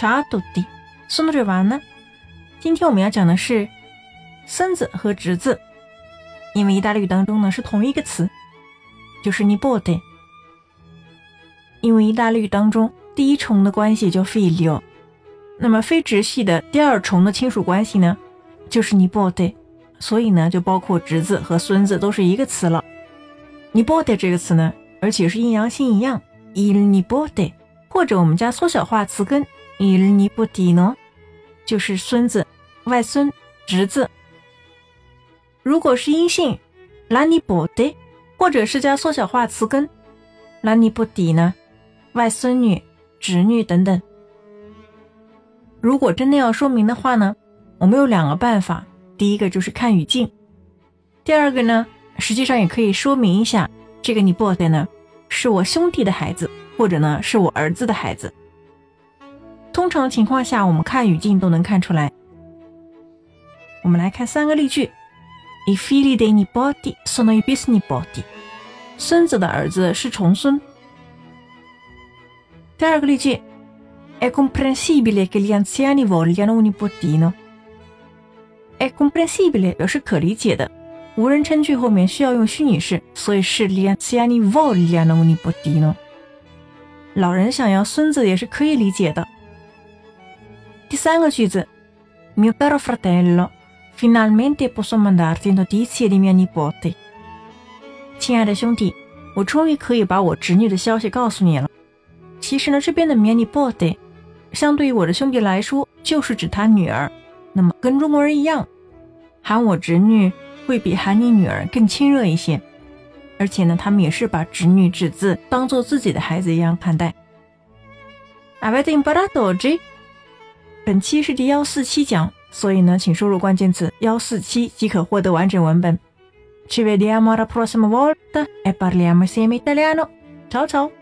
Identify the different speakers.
Speaker 1: Ciao a tutti, sono Giovanna。今天我们要讲的是孙子和侄子，因为意大利语当中呢是同一个词，就是 nipote。因为意大利语当中第一重的关系叫 figlio，那么非直系的第二重的亲属关系呢就是 nipote，所以呢就包括侄子和孙子都是一个词了。nipote 这个词呢，而且是阴阳性一样，il nipote，或者我们加缩小化词根 il nipotino，就是孙子、外孙、侄子。如果是阴性 la nipote，或者是加缩小化词根 la nipoti 呢？外孙女、侄女等等。如果真的要说明的话呢，我们有两个办法。第一个就是看语境，第二个呢，实际上也可以说明一下，这个你 b o y 呢，是我兄弟的孩子，或者呢是我儿子的孩子。通常情况下，我们看语境都能看出来。我们来看三个例句：I figli dei nipoti sono i bisnipoti。孙子的儿子是重孙。第二个例句，è comprensibile che gli anziani vogliano un nipotino。è comprensibile 表示可理解的，无人称句后面需要用虚拟式，所以是 gli anziani vogliano un nipotino。老人想要孙子也是可以理解的。第三个句子，mio caro fratello finalmente posso mandarti notizie di mia nipote。亲爱的兄弟，我终于可以把我侄女的消息告诉你了。其实呢，这边的 mini body 相对于我的兄弟来说，就是指他女儿。那么跟中国人一样，喊我侄女会比喊你女儿更亲热一些。而且呢，他们也是把侄女、侄子当做自己的孩子一样看待。Avete imparato oggi？本期是第幺四七讲，所以呢，请输入关键词幺四七即可获得完整文本。Ci vediamo alla prossima volta e parliamo insieme italiano。Ciao ciao。